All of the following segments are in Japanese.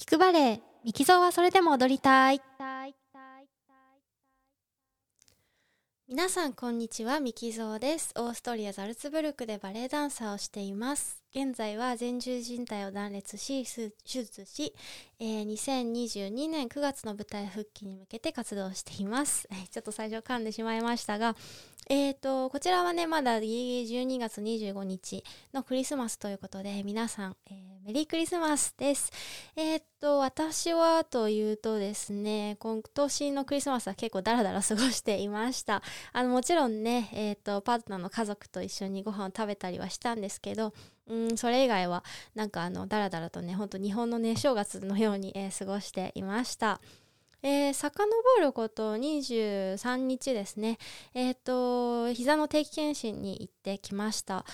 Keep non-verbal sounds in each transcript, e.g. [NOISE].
聞くバレエミキゾーはそれでも踊りたい。皆さんこんにちはミキゾーです。オーストリアザルツブルクでバレエダンサーをしています。現在は前十靭帯を断裂し手術し、えー、2022年9月の舞台復帰に向けて活動しています。[LAUGHS] ちょっと最初噛んでしまいましたがえーと、こちらはね、まだ12月25日のクリスマスということで、皆さん、えー、メリークリスマスです。えーと、私はというとですね、今年のクリスマスは結構ダラダラ過ごしていました。あの、もちろんね、えーと、パートナーの家族と一緒にご飯を食べたりはしたんですけど、うん、それ以外は、なんかあの、ダラダラとね、ほんと日本のね、正月のように、えー、過ごしていました。えー、遡ること23日ですね。えっ、ー、と、膝の定期検診に行ってきました。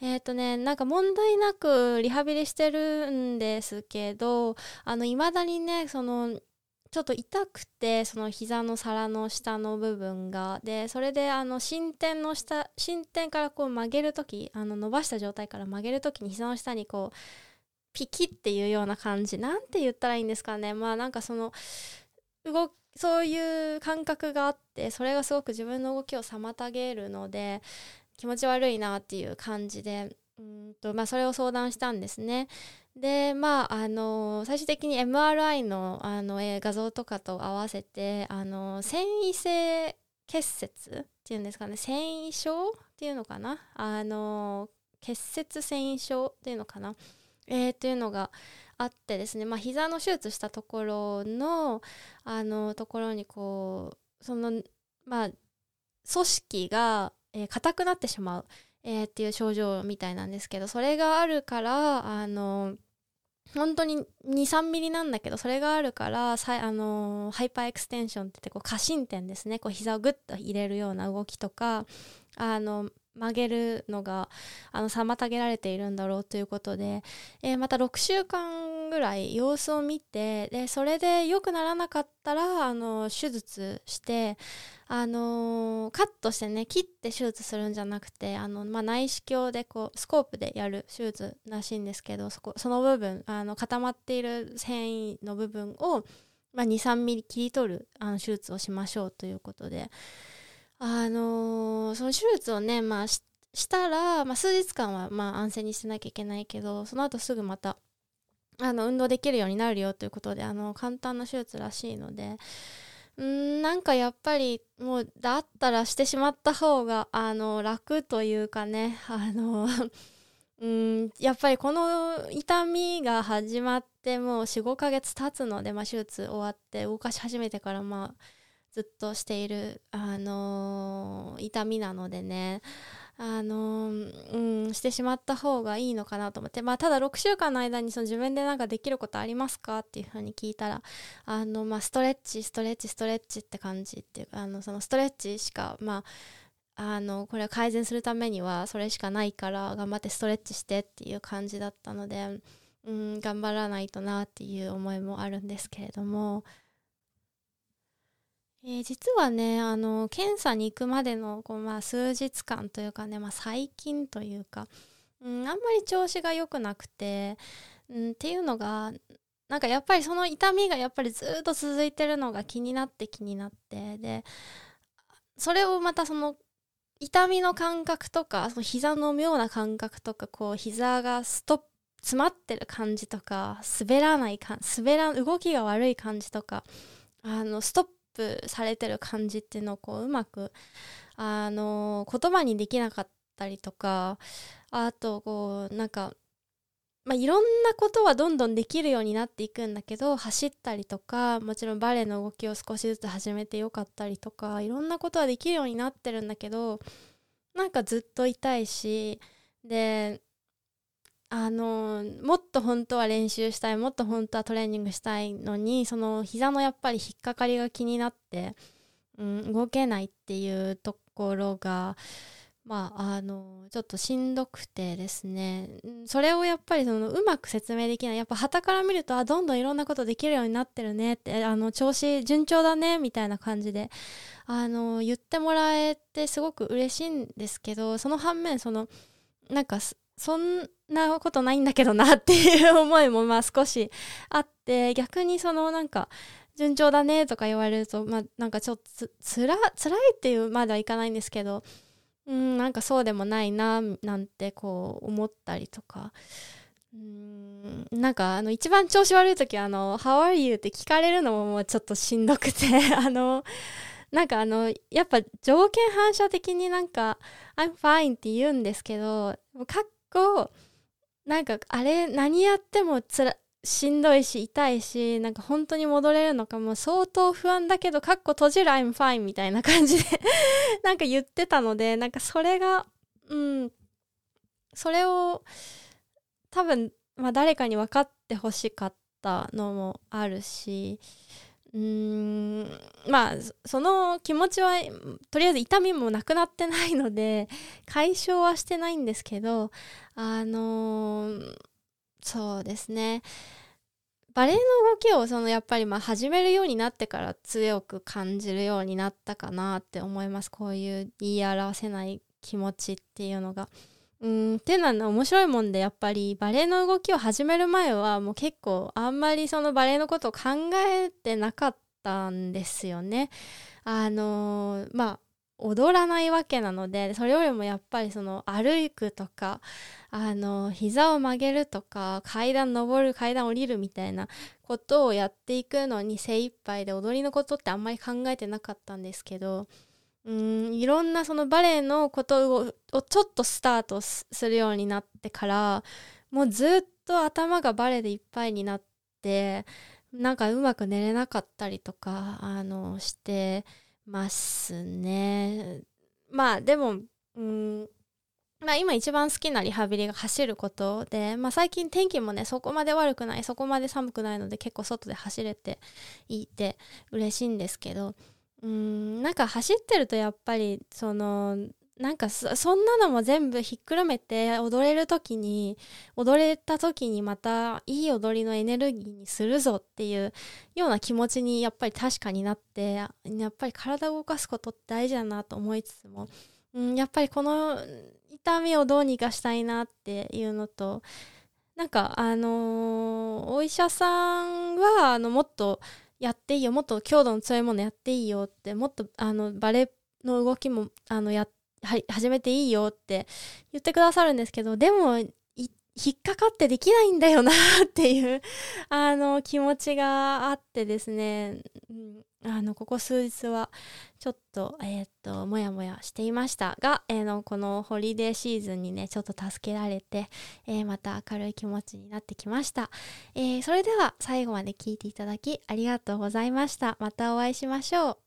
えっ、ー、とね、なんか問題なくリハビリしてるんですけど、あの、未だにね、その、ちょっと痛くてその膝の皿の下の部分がでそれであの進展の下進展からこう曲げる時あの伸ばした状態から曲げる時に膝の下にこうピキっていうような感じなんて言ったらいいんですかねまあなんかその動そういう感覚があってそれがすごく自分の動きを妨げるので気持ち悪いなっていう感じでうんと、まあ、それを相談したんですね。でまああの最終的に MRI のあの画像とかと合わせてあの繊維性結節っていうんですかね。繊維症っていうのかな。あの結節繊維症っていうのかな。えー、っていうのがあってですね、まあ、膝の手術したところのあのところにこうそのまあ組織が硬、えー、くなってしまう、えー、っていう症状みたいなんですけどそれがあるからあの本当に23ミリなんだけどそれがあるからさあの hyperextension って言って過伸展ですね。こう膝をグッと入れるような動きとかあの曲げるのがあの妨げられているんだろうということで、えー、また6週間ぐらい様子を見てでそれで良くならなかったらあの手術してあのー、カットしてね切って手術するんじゃなくてあの、まあ、内視鏡でこうスコープでやる手術らしいんですけどそこその部分あの固まっている繊維の部分を、まあ、23ミリ切り取るあの手術をしましょうということで。あのー、その手術をね、まあ、したら、まあ、数日間はまあ安静にしてなきゃいけないけどその後すぐまたあの運動できるようになるよということであの簡単な手術らしいのでんなんかやっぱりもうだったらしてしまった方があの楽というかねあのうんやっぱりこの痛みが始まってもう45ヶ月経つので、まあ、手術終わって動かし始めてからまあずっとしている、あのー、痛みなのでね、あのー、うん、してしまった方がいいのかなと思って、まあ、ただ6週間の間にその自分でなんかできることありますかっていうふうに聞いたら、あの、まあ、ストレッチ、ストレッチ、ストレッチって感じっていうあの、そのストレッチしか、まあ、あの、これを改善するためにはそれしかないから頑張ってストレッチしてっていう感じだったので、うん、頑張らないとなっていう思いもあるんですけれども、えー、実はねあの検査に行くまでのこう、まあ、数日間というかね、まあ、最近というか、うん、あんまり調子が良くなくて、うん、っていうのがなんかやっぱりその痛みがやっぱりずっと続いてるのが気になって気になってでそれをまたその痛みの感覚とかその膝の妙な感覚とかこう膝がストップ詰まってる感じとか滑らない感滑ら動きが悪い感じとかあのストッププされてる感じっていうのをこううまくあの言葉にできなかったりとかあとこうなんかまあ、いろんなことはどんどんできるようになっていくんだけど走ったりとかもちろんバレエの動きを少しずつ始めてよかったりとかいろんなことはできるようになってるんだけどなんかずっと痛いしであのもっと本当は練習したいもっと本当はトレーニングしたいのにその膝のやっぱり引っかかりが気になって、うん、動けないっていうところがまああのちょっとしんどくてですね。それをやっぱりそのうまく説明できない。やっぱ旗から見るとあどんどんいろんなことできるようになってるねってあの調子順調だねみたいな感じであの言ってもらえてすごく嬉しいんですけどその反面そのなんかそんなことないんだけどなっていう思いもまあ少しあって逆にそのなんか順調だねとか言われるとまあなんかちょっとつつら辛いっていうまではいかないんですけどうんなんかそうでもないななんてこう思ったりとかうんなんかあの一番調子悪い時はあの「How are you?」って聞かれるのももうちょっとしんどくて [LAUGHS] あのなんかあのやっぱ条件反射的になんか「I'm fine」って言うんですけどかっこなんかあれ何やってもつらしんどいし痛いしなんか本当に戻れるのかも相当不安だけどかっこ閉じる I'm fine みたいな感じで [LAUGHS] なんか言ってたのでなんかそれがうんそれを多分、まあ、誰かに分かってほしかったのもあるしうーんまあその気持ちはとりあえず痛みもなくなってないので [LAUGHS] 解消はしてないんですけどあのー、そうですねバレエの動きをそのやっぱりまあ始めるようになってから強く感じるようになったかなって思いますこういう言い表せない気持ちっていうのが。うんっていうのは面白いもんでやっぱりバレエの動きを始める前はもう結構あんまりそのバレエのことを考えてなかったんですよね。あの、まあ踊らないわけなのでそれよりもやっぱりその歩くとかあの膝を曲げるとか階段登る階段降りるみたいなことをやっていくのに精一杯で踊りのことってあんまり考えてなかったんですけどうんいろんなそのバレエのことをちょっとスタートするようになってからもうずっと頭がバレエでいっぱいになってなんかうまく寝れなかったりとかあのしてますね。まあでもうんまあ、今一番好きなリハビリが走ることで、まあ、最近天気もねそこまで悪くないそこまで寒くないので結構外で走れていて嬉しいんですけどうんなんか走ってるとやっぱりそのなんかそんなのも全部ひっくるめて踊れる時に踊れた時にまたいい踊りのエネルギーにするぞっていうような気持ちにやっぱり確かになってやっぱり体を動かすことって大事だなと思いつつも、うん、やっぱりこの痛みをどうにかしたいなっていうのとなんかあのー、お医者さんはあのもっとやっていいよもっと強度の強いものやっていいよってもっとあのバレエの動きもあのやはい始めていいよって言ってくださるんですけどでも引っかかってできないんだよなっていう [LAUGHS] あの気持ちがあってですね、うん、あのここ数日はちょっとえー、っともやもやしていましたが、えー、のこのホリデーシーズンにねちょっと助けられて、えー、また明るい気持ちになってきました、えそれでは最後まで聞いていただきありがとうございました。またお会いしましょう。